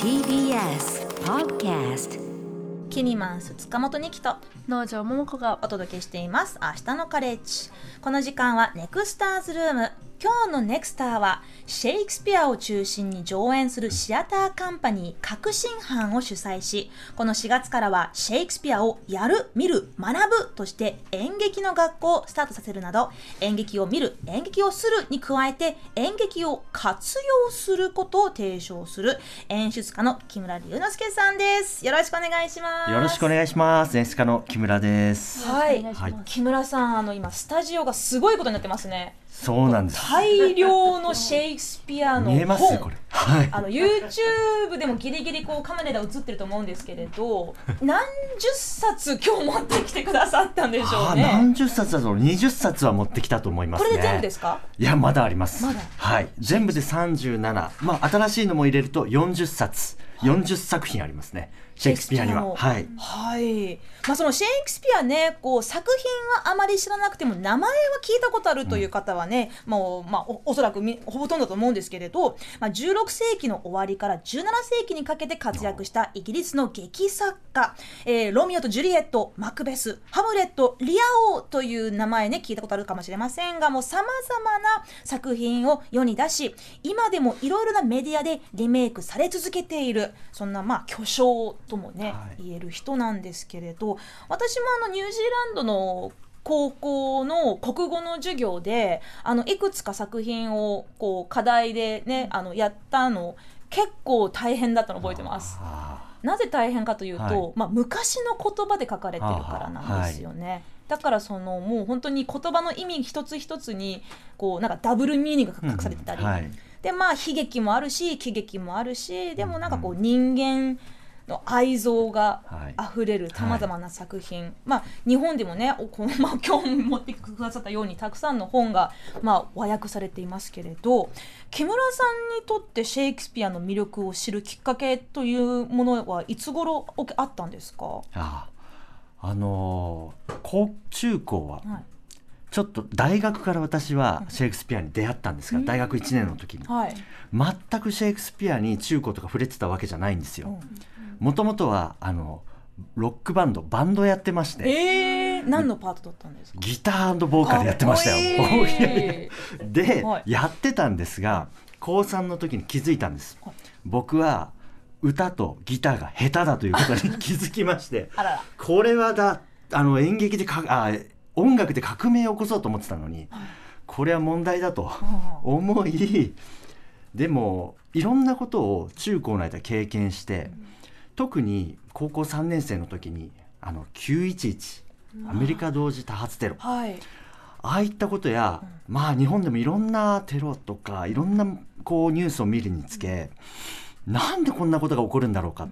TBS Podcast キニマンス塚本二木と農場桃子がお届けしています。明日のカレッジ。この時間はネクスターズルーム今日のネクスターはシェイクスピアを中心に上演するシアターカンパニー革新班を主催しこの4月からはシェイクスピアをやる見る学ぶとして演劇の学校をスタートさせるなど演劇を見る演劇をするに加えて演劇を活用することを提唱する演出家の木村龍之介さんですよろしくお願いしますよろしくお願いします。演出家の木村です。はい、お願い木村さん、あの今スタジオがすごいことになってますね。そうなんです。大量のシェイクスピアの見えます本これ。はい。あの YouTube でもギリギリこうカメラで映ってると思うんですけれど、何十冊今日持ってきてくださったんでしょうね。何十冊だと二十冊は持ってきたと思いますね。これで全部ですか？いやまだあります。まだはい。全部で三十七。まあ新しいのも入れると四十冊、四十作品ありますね。シェイクスピアには。はい。はい。まあそのシェイクスピアね、こう作品はあまり知らなくても名前は聞いたことあるという方はね、もうまあおおそらくみほとんどだと思うんですけれど、まあ16世紀の終わりから17世紀にかけて活躍したイギリスの劇作家、えーロミオとジュリエット、マクベス、ハムレット、リア王という名前ね聞いたことあるかもしれませんが、もう様々な作品を世に出し、今でもいろいろなメディアでリメイクされ続けているそんなまあ巨匠ともね、はい。言える人なんですけれど私もあのニュージーランドの高校の国語の授業であのいくつか作品をこう課題でねあのやったの結構大変だったの覚えてます。あなぜ大変かというと、はい。まあ、昔の言葉で書かれてるからなんですよね。だからそのもう本当に言葉の意味一つ一つにこうなんかダブルミーニングがー隠されてたり、うんはい。でまあ悲劇もあるし喜劇もあるしでもなんかこう人間の愛憎がはい。溢れるさまざまな作品、まあ日本でもねおこの、まあ、今日持ってくださったようにたくさんの本が、まあ、和訳されていますけれど木村さんにとってシェイクスピアの魅力を知るきっかけというものはいつ頃あったんですか、あのー高中高ははいちょっと大学から私はシェイクスピアに出会ったんですが、大学1年の時に。はい。全くシェイクスピアに中高とか触れてたわけじゃないんですよ。もともとはあのロックバンドバンドやってまして。えー、何のパートだったんですか？ギターボーカルやってましたよ。で、はい。やってたんですが高3の時に気づいたんです。はい。僕は歌とギターが下手だということに気づきまして。あらら。これはだあの演劇でかあ音楽で革命を起こそうと思ってたのにこれは問題だと思いでもいろんなことを中高の間経験して特に高校3年生の時にあの911アメリカ同時多発テロ。はい。ああいったことや、まあ日本でもいろんなテロとかいろんなこうニュースを見るにつけ、なんでこんなことが起こるんだろうか、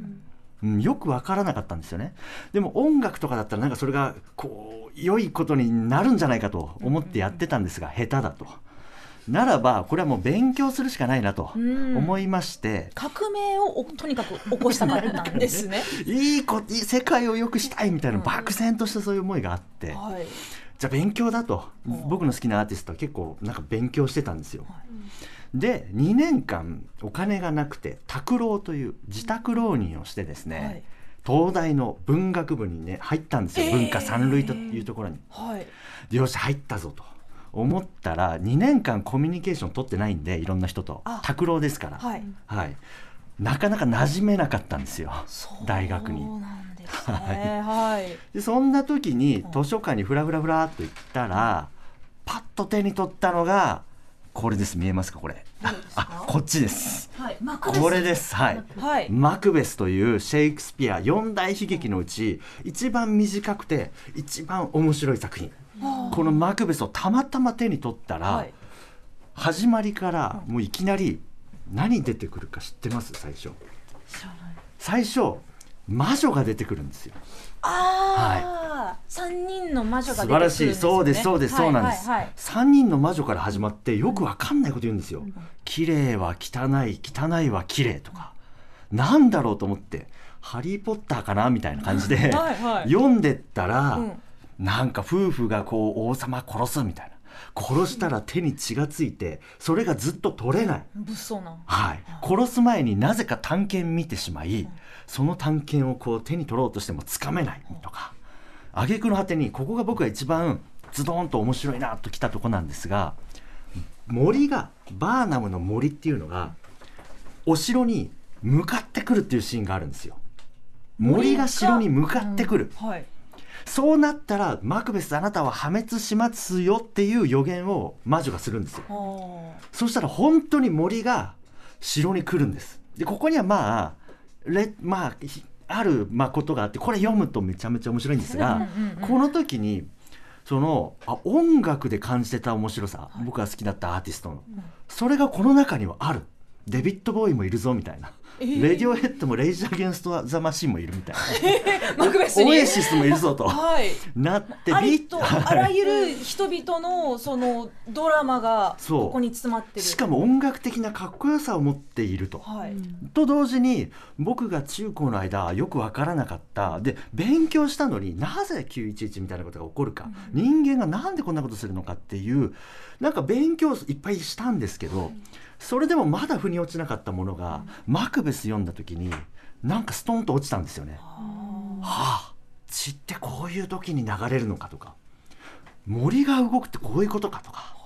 うんよくわからなかったんですよね。でも音楽とかだったらなんかそれがこう良いことになるんじゃないかと思ってやってたんですが、下手だと。ならばこれはもう勉強するしかないなとうん思いまして、革命をおとにかく起こしたかったんですね。いいこいい世界を良くしたいみたいな漠然としたそういう思いがあって、はい。じゃあ勉強だとうん僕の好きなアーティストは結構なんか勉強してたんですよ。はいで2年間お金がなくて拓郎という自宅浪人をしてですね、はい。東大の文学部にね入ったんですよ、えー。文化三類というところに。はい。でよし入ったぞと。思ったら2年間コミュニケーション取ってないんでいろんな人と。あ。拓郎ですから、はい。はい、なかなか馴染めなかったんですよ大学に。はい。でそんな時に図書館にフラフラフラっと行ったら、パッと手に取ったのがこれです。見えますかこれ？あこっちです。はい。マこれです。はい。はい。マクベスというシェイクスピア四大悲劇のうち一番短くて一番面白い作品。このマクベスをたまたま手に取ったら、はい。始まりからもういきなり何出てくるか知ってます？最初。知らない。最初魔女が出てくるんですよああ、三人の魔女が素出てくるん晴らしい。そうですそうです、そうなんです、はい。はいはい三人の魔女から始まってよくわかんないこと言うんですよ、綺麗は汚い汚いは綺麗とか、なんだろうと思ってハリー・ポッターかなみたいな感じではいはい。読んでったら、うん。なんか夫婦がこう王様殺すみたいな殺したら手に血がついてそれがずっと取れない。物騒な。はい、殺す前になぜか探検見てしまい、その探検をこう手に取ろうとしてもつかめない。とか。挙句の果てにここが僕が一番ズドンと面白いなときたとこなんですが森がバーナムの森っていうのがお城に向かってくるっていうシーンがあるんですよ。森が城に向かってくる、はいそうなったらマクベスあなたは破滅しますよっていう予言を魔女がするんですよ。そしたら本当に森が城に来るんです。でここにはまあレまあひあるまあことがあってこれ読むとめちゃめちゃ面白いんですが、この時にそのあ音楽で感じてた面白さ、僕が好きだったアーティストの、それがこの中にはある。デビッド・ボーイもいるぞみたいな、えーレディオヘッドもレイジ・アゲンスト・ザ・マシンもいるみたいな。オエシスもいるぞと。はい。なってありビとあらゆる人々のそのドラマがここに詰まってる。しかも音楽的なかっこよさを持っていると。はい、と同時に僕が中高の間よく分からなかった。で勉強したのになぜ911みたいなことが起こるか、人間がなんでこんなことするのかっていうなんか勉強いっぱいしたんですけど、それでもまだ腑に落ちなかったものが、マクベス読んだ時になんかストンと落ちたんですよね。はあ血ってこういう時に流れるのかとか。森が動くってこういうことかとか。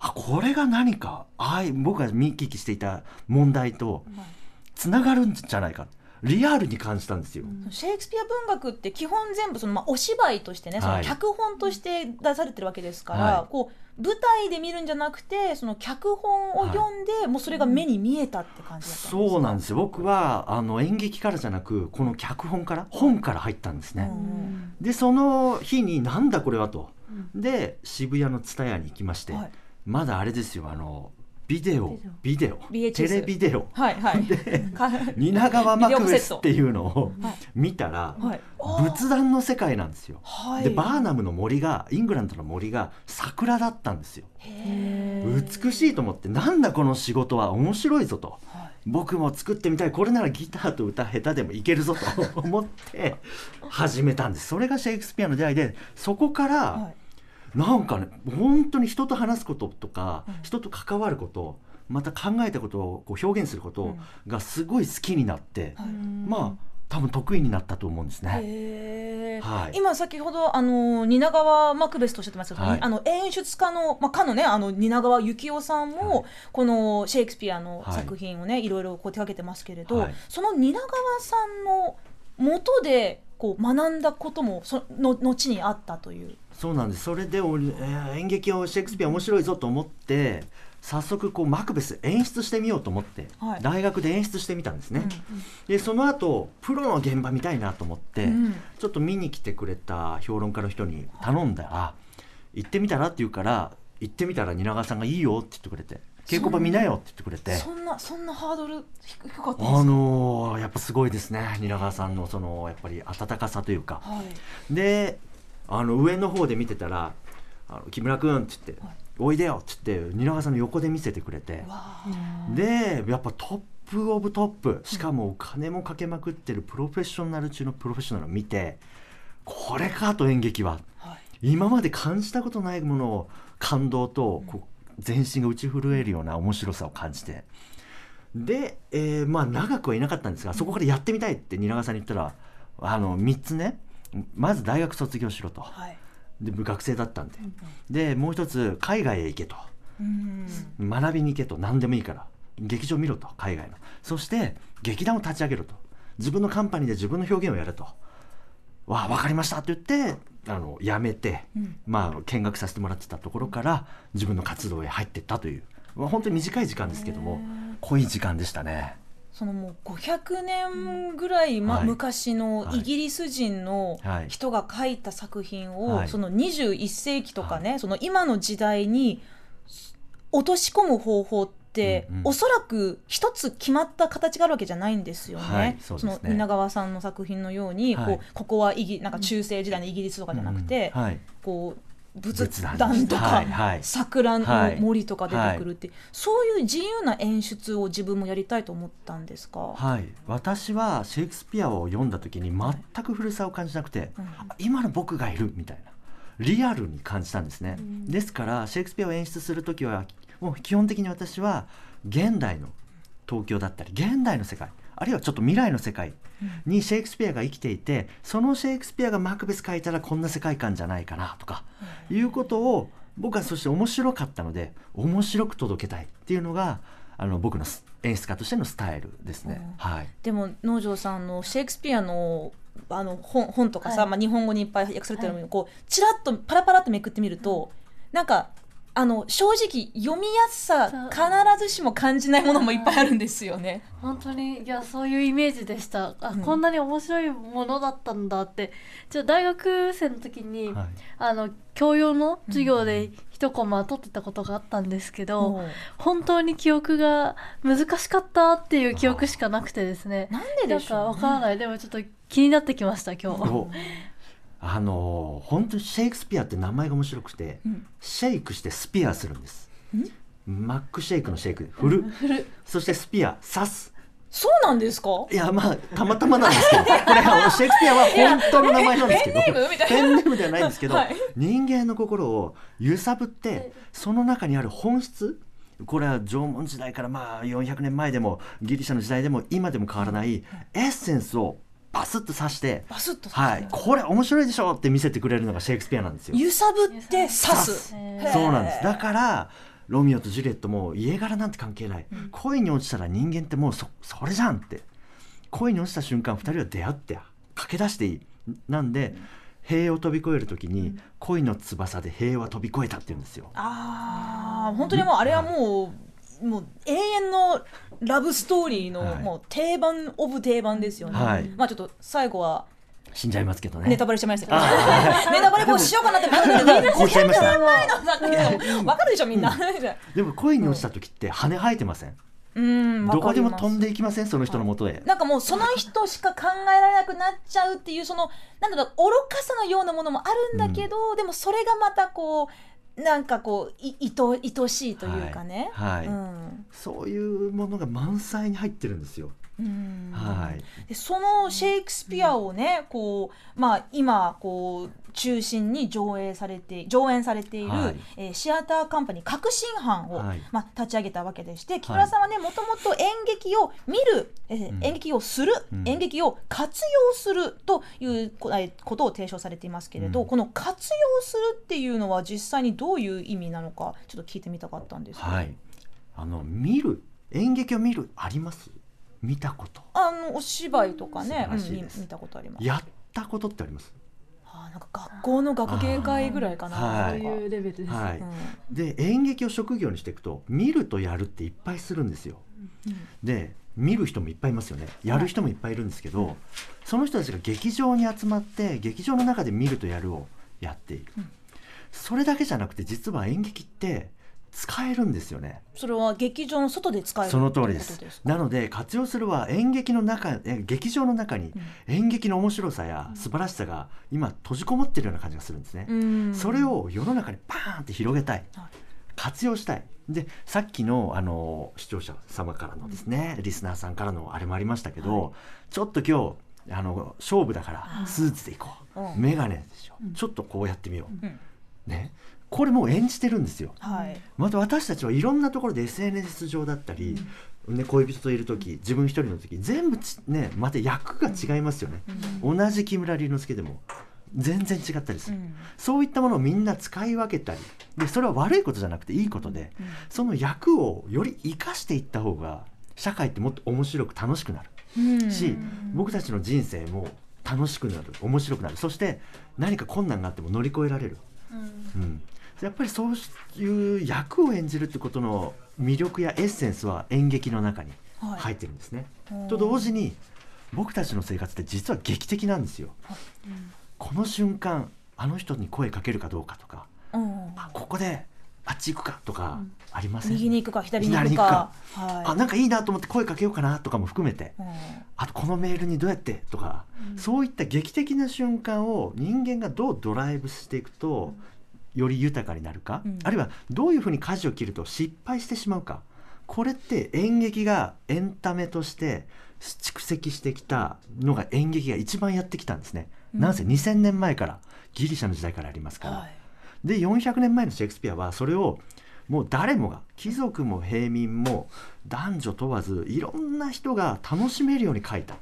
あこれが何か。あい僕が見聞きしていた問題とつながるんじゃないかリアルに感じたんですよ。シェイクスピア文学って基本全部その、まあ、お芝居としてね、そのはい脚本として出されてるわけですから、はい。こう舞台で見るんじゃなくてその脚本を読んで、もうそれが目に見えたって感じだったそうなんですよ。僕はあの演劇からじゃなくこの脚本から本から入ったんですね。うんでその日になんだこれはと。で渋谷の蔦屋に行きまして、はい。まだあれですよあのビデオ。ビデオ。VHS テレビデオ。はいはい。か 蜷川マクベスってう、いうのをはい。見たら、はい、仏壇の世界なんですよ。はい。でバーナムの森がイングランドの森が桜だったんですよ。美しいと思ってなんだこの仕事は面白いぞと。はい。僕も作ってみたい。これならギターと歌下手でもいけるぞと思って始めたんです。それがシェイクスピアの出会いでそこからはいなんかね本当に人と話すこととかうん。人と関わることまた考えたことをこう表現することがすごい好きになってはい。まあ多分得意になったと思うんですね。はい。今先ほどあの蜷川マクベスとおっしゃってましたけど、はい。あの演出家の、まあ、かのねあの蜷川幸雄さんも、はい。このシェイクスピアのはい。作品をね、い、ろいろこう手掛けてますけれど、はい。その蜷川さんの元でこう学んだこともその後にあったという。そうなんです。それで、おえー演劇をシェイクスピア面白いぞと思って早速こうマクベス演出してみようと思って、はい。大学で演出してみたんですね、うんでその後プロの現場見たいなと思って、うん。ちょっと見に来てくれた評論家の人に頼んだら「行ってみたら?」って言うから行ってみたら蜷川さんが「いいよ」って言ってくれて「稽古場見なよ」って言ってくれて。そんなそんなハードル低かったんですか、あのーやっぱすごいですね。蜷川さんのそのやっぱり温かさというか、はい。であの上の方で見てたら「あの木村君」って言ってはい「おいでよ」って言って蜷川さんの横で見せてくれて。わでやっぱトップオブトップ。しかもお金もかけまくってるプロフェッショナル中のプロフェッショナルを見てこれかと演劇は。あはい。今まで感じたことないものを感動とこう全身が打ち震えるような面白さを感じて。で、えーまあ長くはいなかったんですがそこからやってみたいって蜷川さんに言ったらあの3つねまず大学卒業しろと。はい。で学生だったんで。でもう一つ海外へ行けと。うん。学びに行けと。何でもいいから。劇場見ろと海外の。そして劇団を立ち上げろと。自分のカンパニーで自分の表現をやれとわあ分かりました。って言ってあの辞めて、うん。まあ見学させてもらってたところから自分の活動へ入っていったという、まあ、本当に短い時間ですけども濃い時間でしたね。そのもう500年ぐらい、まはい。昔のはい。イギリス人のはい。人が書いた作品を、はい。その21世紀とかね、その今の時代に落とし込む方法って、うんうん。おそらく一つ決まった形があるわけじゃないんですよね。はいそね。の蜷川さんの作品のように、はい。こうここはイギなんか中世時代のイギリスとかじゃなくて、うんはい。こう仏仏壇壇とか、はいはい。桜のはい。森とか出てくるって、そういう自由な演出を自分もやりたいと思ったんですか、はい、私はシェイクスピアを読んだ時に全く古さを感じなくて、うん今の僕がいるみたいな。リアルに感じたんですね、うん。ですからシェイクスピアを演出する時はもう基本的に私は現代の東京だったり現代の世界あるいはちょっと未来の世界にシェイクスピアが生きていてそのシェイクスピアがマクベス書いたらこんな世界観じゃないかなとかいうことを僕はそして面白かったので面白く届けたいっていうのがあの僕のス演出家としてのスタイルですね。はい、でも農場さんのシェイクスピアのあの本本とかさ、はい。まあ、日本語にいっぱい訳されてるのに、はこうちらっとパラパラってめくってみると、なんかあの正直読みやすさ必ずしも感じないものもいっぱいあるんですよね。本当にいやそういうイメージでした。あ、うん。こんなに面白いものだったんだって。ちょ大学生の時に、はい。あの教養の授業で一コマ取ってたことがあったんですけど、う。ん本当に記憶が難しかったっていう記憶しかなくてですね。なんでなんかでしょう、わからない。でもちょっと気になってきました今日。おあの本当にシェイクスピアって名前が面白くて、うん。シェイクしてスピアするんです。マックシェイクのシェイク。振る振るそしてスピア刺すそうなんですか？いやまあたまたまなんですけど。これシェイクスピアは本当の名前なんですけど。ペンネームみたいな。ペンネームではないんですけど、はい。人間の心を揺さぶってその中にある本質。これは縄文時代からまあ400年前でもギリシャの時代でも今でも変わらない。エッセンスをバスッと刺してバスッとはい、これ面白いでしょって見せてくれるのがシェイクスピアなんですよ。揺さぶって刺す。そうなんです。だからロミオとジュリエットも家柄なんて関係ない、恋に落ちたら人間ってもうそそれじゃんって恋に落ちた瞬間2人は出会って駆け出していいなんで塀を飛び越える時に、恋の翼で塀は飛び越えたって言うんですよ。ああ本当にもうあれはもう、もう永遠のラブストーリーの、はい。もう定番オブ定番ですよね。はい。まあちょっと最後は死んじゃいますけどね。ネタバレしちゃいましたけど、ネタバレこうしようかなってなるんだけど、みんなこうしちゃいましたわかるでしょみんな。でも恋に落ちた時って羽生えてません、うん、どこでも飛んで。でいきませんその人のもとへ、なんかもうその人しか考えられなくなっちゃうっていうそのなんだろう愚かさのようなものもあるんだけど、でもそれがまたこうなんかこういいと愛しいというかね。はいはいうんそういうものが満載に入ってるんですよ。うん。はい。でそのシェイクスピアをねこう、まあ、今こう中心に上映されて上演されている、はい。えーシアターカンパニー革新班を、はい。まあ、立ち上げたわけでして木村さんはねもともと演劇を見る、えーうん。演劇をする、うん。演劇を活用するということを提唱されていますけれど、うん。この活用するっていうのは実際にどういう意味なのかちょっと聞いてみたかったんですはい。あの見る？演劇を見る？あります？見たこと。あのお芝居とかね、うん見見たことあります。やったことってあります？あなんか学校の学芸会ぐらいかな。はいそういうレベルです、はい。うんで演劇を職業にしていくと見るとやるっていっぱいするんですよ。で見る人もいっぱいいますよねやる人もいっぱいいるんですけど、その人たちが劇場に集まって劇場の中で見るとやるをやっている、うんそれだけじゃなくて実は演劇って使えるんですよね。それは劇場の外で使えるその通りです。なので活用するは演劇の中え劇場の中に演劇の面白さや素晴らしさが今閉じこもってるような感じがするんですね、うん。それを世の中にパーンって広げたい、はい。活用したい。でさっきのあの視聴者様からのですね、リスナーさんからのあれもありましたけど、はい。ちょっと今日あの勝負だからうんスーツでいこう、うん。メガネでしょ、うん。ちょっとこうやってみよう、うん。ねこれもう演じてるんですよ。はい。また私たちはいろんなところで SNS 上だったり、ね、恋人といる時自分一人の時全部ちねまた役が違いますよね、同じ木村龍之介でも全然違ったりする、うん。そういったものをみんな使い分けたりでそれは悪いことじゃなくていいことで、うん。その役をより生かしていった方が社会ってもっと面白く楽しくなる。うん。し、僕たちの人生も楽しくなる。面白くなる。そして何か困難があっても乗り越えられる、うん。うん、やっぱりそういう役を演じるってことの魅力やエッセンスは演劇の中にはい。入ってるんですね。うんと同時に僕たちの生活って実は劇的なんですよ。この瞬間あの人に声かけるかどうかとかうん。あここであっち行くかとかありません、右に行くか左に行くか。はい。あなんかいいなと思って声かけようかなとかも含めてうん。あとこのメールにどうやってとか、そういった劇的な瞬間を人間がどうドライブしていくと、より豊かになるか、うん。あるいはどういうふうに舵を切ると失敗してしまうか？これって演劇がエンタメとして蓄積してきたのが演劇が一番やってきたんですね。なんせ2000年前からギリシャの時代からありますから、はい。で400年前のシェイクスピアはそれをもう誰もが貴族も平民も男女問わずいろんな人が楽しめるように書いた。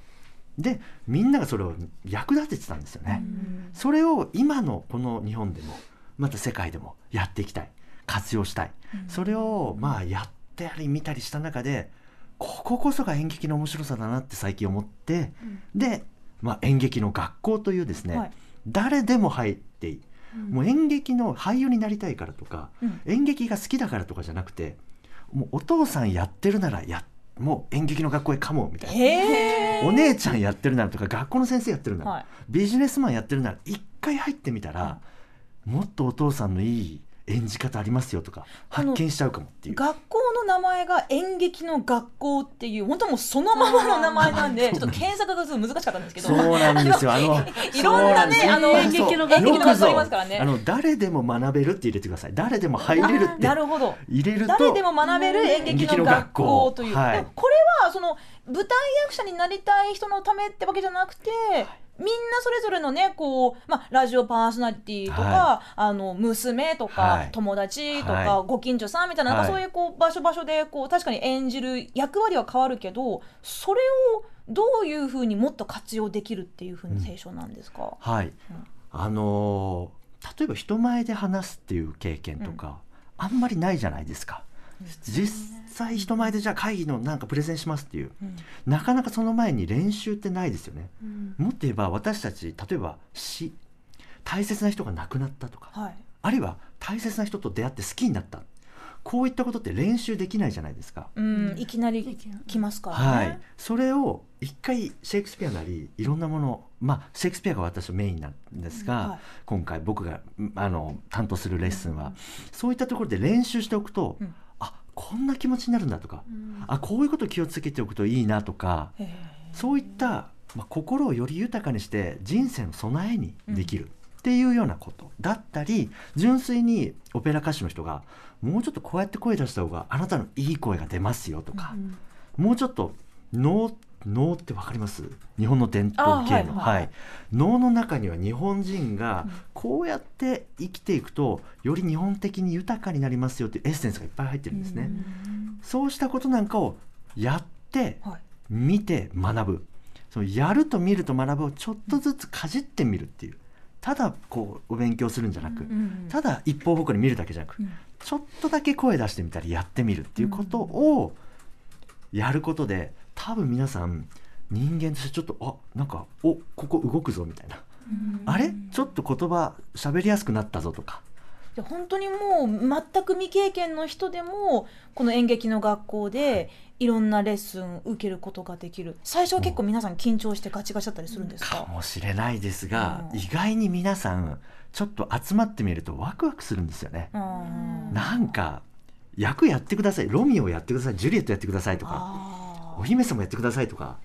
でみんながそれを役立ててたんですよね、それを今のこの日本でもまた世界でもやっていきたい。活用したい、それをまあやってり見たりした中でこここそが演劇の面白さだなって最近思って、で、まあ、演劇の学校というですね、はい。誰でも入っていい、もう演劇の俳優になりたいからとか、うん。演劇が好きだからとかじゃなくてもうお父さんやってるならやもう演劇の学校へかもみたいな。お姉ちゃんやってるならとか学校の先生やってるなら、はい。ビジネスマンやってるなら一回入ってみたら、もっとお父さんのいい演じ方ありますよとか発見しちゃうかもっていう。学校の名前が演劇の学校っていう本当もうそのままの名前なんで ちょっと検索が難しかったんですけど。そうなんですよ。あのいろんなねあの演劇の学校よくぞありますからね。あの誰でも学べるって入れてください。誰でも入れるってなるほど。入れると誰でも学べる演劇の学校という、はいこれはその舞台役者になりたい人のためってわけじゃなくて、みんなそれぞれのねこう、まあ、ラジオパーソナリティとか、はあの娘とか、はい。友達とか、はご近所さんみたいな,、なんかはい。そういうこう場所場所でこう確かに演じる役割は変わるけどそれをどういうふうにもっと活用できるっていうふうに提唱なんですか、はい。あのー例えば人前で話すっていう経験とか、あんまりないじゃないですか。実際人前でじゃあ会議のなんかプレゼンしますっていう、うん。なかなかその前に練習ってないですよね。もっと言えば私たち例えば死大切な人が亡くなったとか。はい。あるいは大切な人と出会って好きになった。こういったことって練習できないじゃないですか。うん、いきなり来ますからね。はい、それを一回シェイクスピアなりいろんなものまあシェイクスピアが私のメインなんですが、はい。今回僕がんあの担当するレッスンは、そういったところで練習しておくと、うん。あこんな気持ちになるんだとか、あこういうこと気をつけておくといいなとか、へそういった、まあ、心をより豊かにして人生の備えにできる。っていうようなこと。だったり純粋にオペラ歌手の人がもうちょっとこうやって声出した方があなたのいい声が出ますよとか、もうちょっと能能ってわかります？日本の伝統芸能、あはいはい。はい。能の中には日本人がこうやって生きていくとより日本的に豊かになりますよっていうエッセンスがいっぱい入ってるんですね。そうしたことなんかをやってはい。見て学ぶ。そのやると見ると学ぶをちょっとずつかじってみるっていう。ただこうお勉強するんじゃなく、うんただ一方方向に見るだけじゃなく、うん。ちょっとだけ声出してみたりやってみるっていうことをやることで多分皆さん人間としてちょっとあなんかおここ動くぞみたいな、あれ？ちょっと言葉喋りやすくなったぞとか。で本当にもう全く未経験の人でもこの演劇の学校でい。ろんなレッスン受けることができる。最初は結構皆さん緊張してガチガチだったりするんですか？か、もしれないですが、うん。意外に皆さんちょっと集まってみるとワクワクするんですよね。うんなんか役やってください。ロミオやってください。ジュリエットやってくださいとか。あお姫様やってくださいとか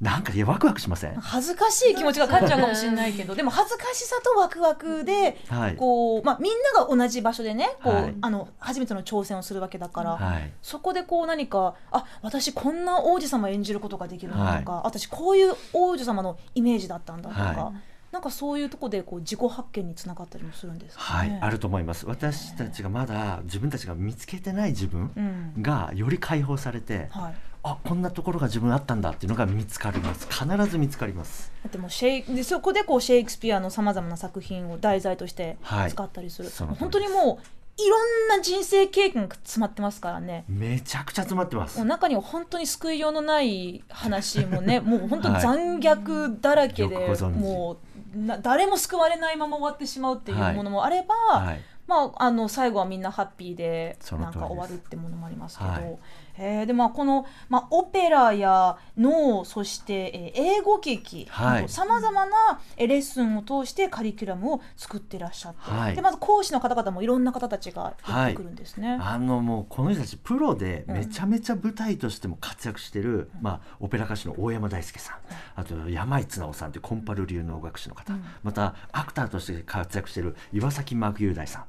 なんかいやワクワクしません？ー恥ずかしい気持ちが勝っちゃうかもしれないけどでも恥ずかしさとワクワクではい。こう、まあ、みんなが同じ場所でねこう、はい。あの初めての挑戦をするわけだから、はい。そこでこう何かあ私こんな王子様演じることができるとか、私こういう王女様のイメージだったんだとか、はなんかそういうところでこう自己発見につながったりもするんですかはい、ね。あると思います。私たちがまだ自分たちが見つけてない自分うん。がより解放されて、はい、あこんなところが自分あったんだっていうのが見つかります。必ず見つかります。だってもうシェイでそこでこうシェイクスピアのさまざまな作品を題材としてはい。使ったりする、その通り本当にもういろんな人生経験が詰まってますからね。めちゃくちゃ詰まってます。もう中には本当に救いようのない話もね もう本当に残虐だらけで、よくご存知。もうな誰も救われないまま終わってしまうっていうはい。ものもあれば、はい。まあ、あの最後はみんなハッピーでなんか終わるってものもありますけど、はいえー。でまあこの、まあ、オペラや能そして、えー英語劇はい。さまざまなえーレッスンを通してカリキュラムを作ってらっしゃって、はい。でまず講師の方々もいろんな方たちがやってくるんですね。あのもうこの人たちプロでめちゃめちゃ舞台としても活躍してる、まあ、オペラ歌手の大山大輔さんあと山井綱夫さんというコンパル流能楽師の方、うん。またアクターとして活躍してる岩崎真雄大さ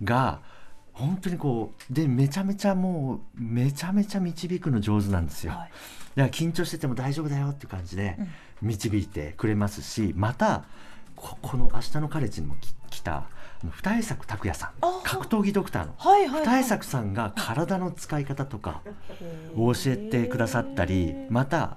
んが本当にこうでめちゃめちゃもうめちゃめちゃ導くの上手なんですよ。はい。だから緊張してても大丈夫だよっていう感じで導いてくれますしまたここの「明日のカレッジ」にもき来た二重作拓也さん。あ格闘技ドクターの。はいはい、はい、二重作さんが体の使い方とかを教えてくださったりまた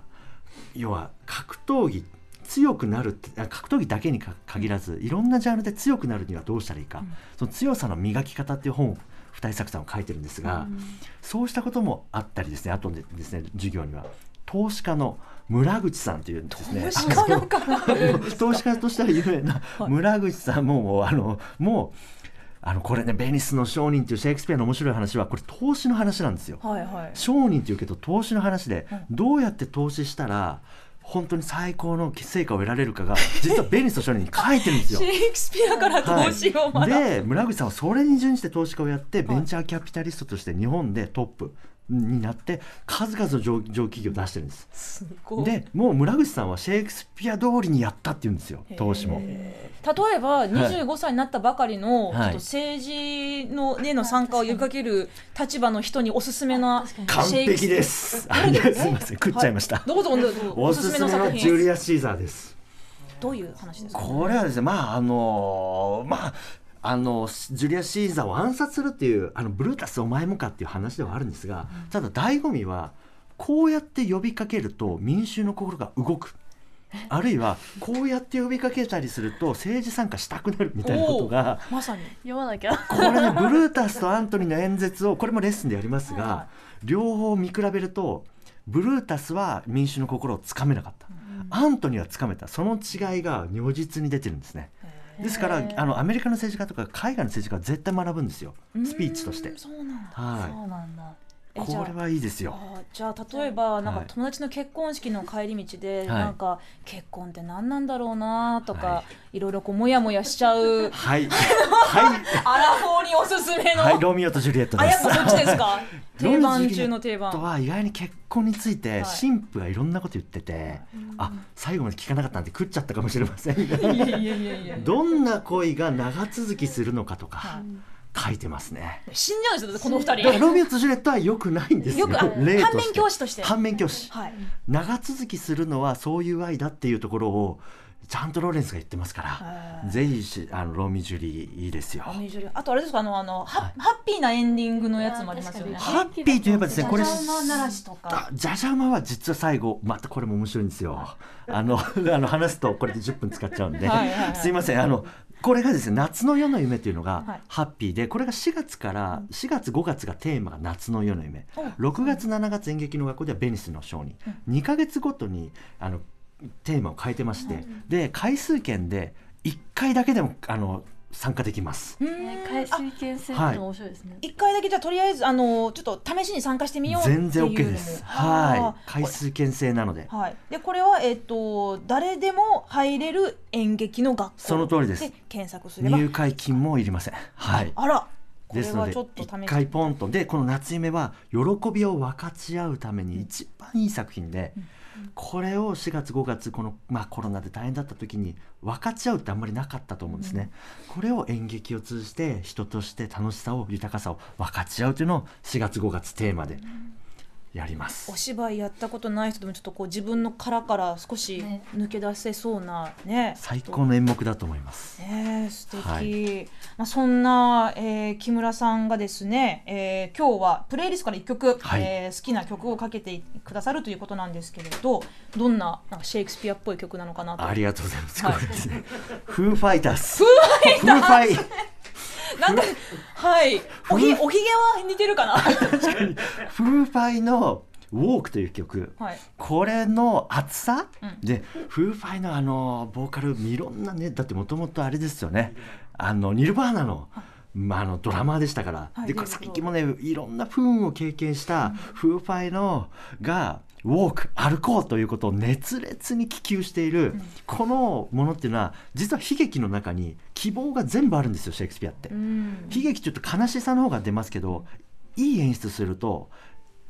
要は格闘技強くなるってあ格闘技だけにか限らずいろんなジャンルで強くなるにはどうしたらいいか、その強さの磨き方っていう本を二重作さんは書いてるんですが、そうしたこともあったりですねあとでですね授業には。投資家の村口さんというですね。投資家としては有名な村口さんももうあのもうあのこれねベニスの商人っていうシェイクスピアの面白い話はこれ投資の話なんですよ。はいはい。商人っていうけど投資の話でどうやって投資したら本当に最高の成果を得られるかが実はベニスの商人に書いてるんですよ。シ。ェイクスピアから投資を学ぶ、で村口さんはそれに準じて投資家をやってベンチャーキャピタリストとして日本でトップになって数々の上場企業を出してるんです。すごい。でもう村口さんはシェイクスピア通りにやったって言うんですよ投資も。例えば25歳になったばかりの、はい。政治のでの参加を呼びかける立場の人におすすめな完璧です。あすみません食っちゃいました。どうぞどうぞ。おすすめのジュリア・シーザーです。どういう話ですか？これはですねまああのまああのジュリア・シーザーを暗殺するっていうあのブルータスお前もかっていう話ではあるんですが、ただ醍醐味はこうやって呼びかけると民衆の心が動く。あるいはこうやって呼びかけたりすると政治参加したくなるみたいなことがまさに。読まなきゃ。これね ブルータスとアントニーの演説をこれもレッスンでやりますが両方見比べるとブルータスは民衆の心をつかめなかった、アントニーはつかめた。その違いが如実に出てるんですねですからあのアメリカの政治家とか海外の政治家は絶対学ぶんですよ。スピーチとして。うんそうなんだ。はそうなんだこれはいいですよ。じゃあ例えばなんかはい友達の結婚式の帰り道で、い。なんか結婚って何なんだろうなとか、、はい。ろいろこうモヤモヤしちゃう。はい。はい。アラフォーにおすすめの、はい。ロミオとジュリエットあです。やっぱそっちですか？定番中の定番。とは意外に結婚についてはい。神父がいろんなこと言ってて、あ最後まで聞かなかったんで食っちゃったかもしれません。がいやいやいやいや。どんな恋が長続きするのかとかは書いてますね。死んじゃうんですよこの二人ロミオとジュリエットは良くないんですよ。よく反面教師として反面教師。はい長続きするのはそういう愛だっていうところをちゃんとローレンスが言ってますから、はいぜひしあのロミジュリーいいですよ。あとあれですかあのあの、ハハッピーなエンディングのやつもありますよね。ハッピーといえばですねこれジャジャ馬鳴らしとかあジャジャ馬は実は最後またこれも面白いんですよ。あの あの話すとこれで10分使っちゃうんで、はいはいはいすいませんあのこれがですね夏の夜の夢というのはい。がハッピーでこれが4月から4月5月がテーマが夏の夜の夢。お6月7月演劇の学校ではベニスの商人2ヶ月ごとにあのテーマを変えてまして。で回数券で1回だけでもあの参加できます。うーん。ね回数券制面白いですね、一回だけじゃあとりあえずあのちょっと試しに参加してみようっていう全然 OK です。はい。あー回数券制なので。はい。でこれはえっ、と誰でも入れる演劇の学校。その通りです。で検索すれば。入会金もいりません。はい。あら。こですのでれはちょっと試して一回ポンと。でこの夏夢は喜びを分かち合うために一番いい作品で、これを4月5月この、まあ、コロナで大変だった時に分かち合うってあんまりなかったと思うんですね、これを演劇を通じて人として楽しさを豊かさを分かち合うというのを4月5月テーマでやります、お芝居やったことない人でもちょっとこう自分の殻から少しね。抜け出せそうなね最高の演目だと思います。ねえ素敵、はい。まあ、そんな、えー木村さんがですね、えー今日はプレイリストから1曲、はい。えー好きな曲をかけてくださるということなんですけれどどんななんかシェイクスピアっぽい曲なのかなと。ありがとうございます、はいこれですね。フーファイターズフーファイなんかはい。おひおひげは似てるかな？フーファイのウォークという曲、はい。これの熱さ、うん。でフーファイのあのボーカルいろんなねだってもともとあれですよね。あのニルバーナの,、まあ、あのドラマーでしたから、はい。で最近もねいろんな不運を経験したフーファイのが Walk 歩こうということを熱烈に希求している、このものっていうのは実は悲劇の中に希望が全部あるんですよシェイクスピアって。うん。悲劇ちょっと悲しさの方が出ますけどいい演出すると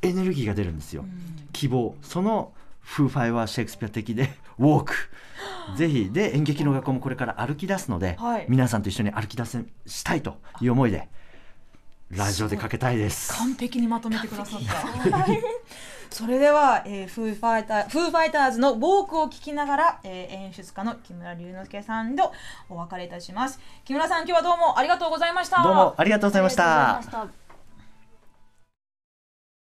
エネルギーが出るんですよ、希望。そのフーファイはシェイクスピア的で Walk。ぜひで演劇の学校もこれから歩き出すので、はい。皆さんと一緒に歩き出せしたいという思いでラジオでかけたいです。完璧にまとめてくださった。はいそれでは、えー、フーファイターフーファイターズのウォークを聞きながら、えー、演出家の木村龍之介さんとお別れいたします。木村さん今日はどうもありがとうございました。どうもありがとうございました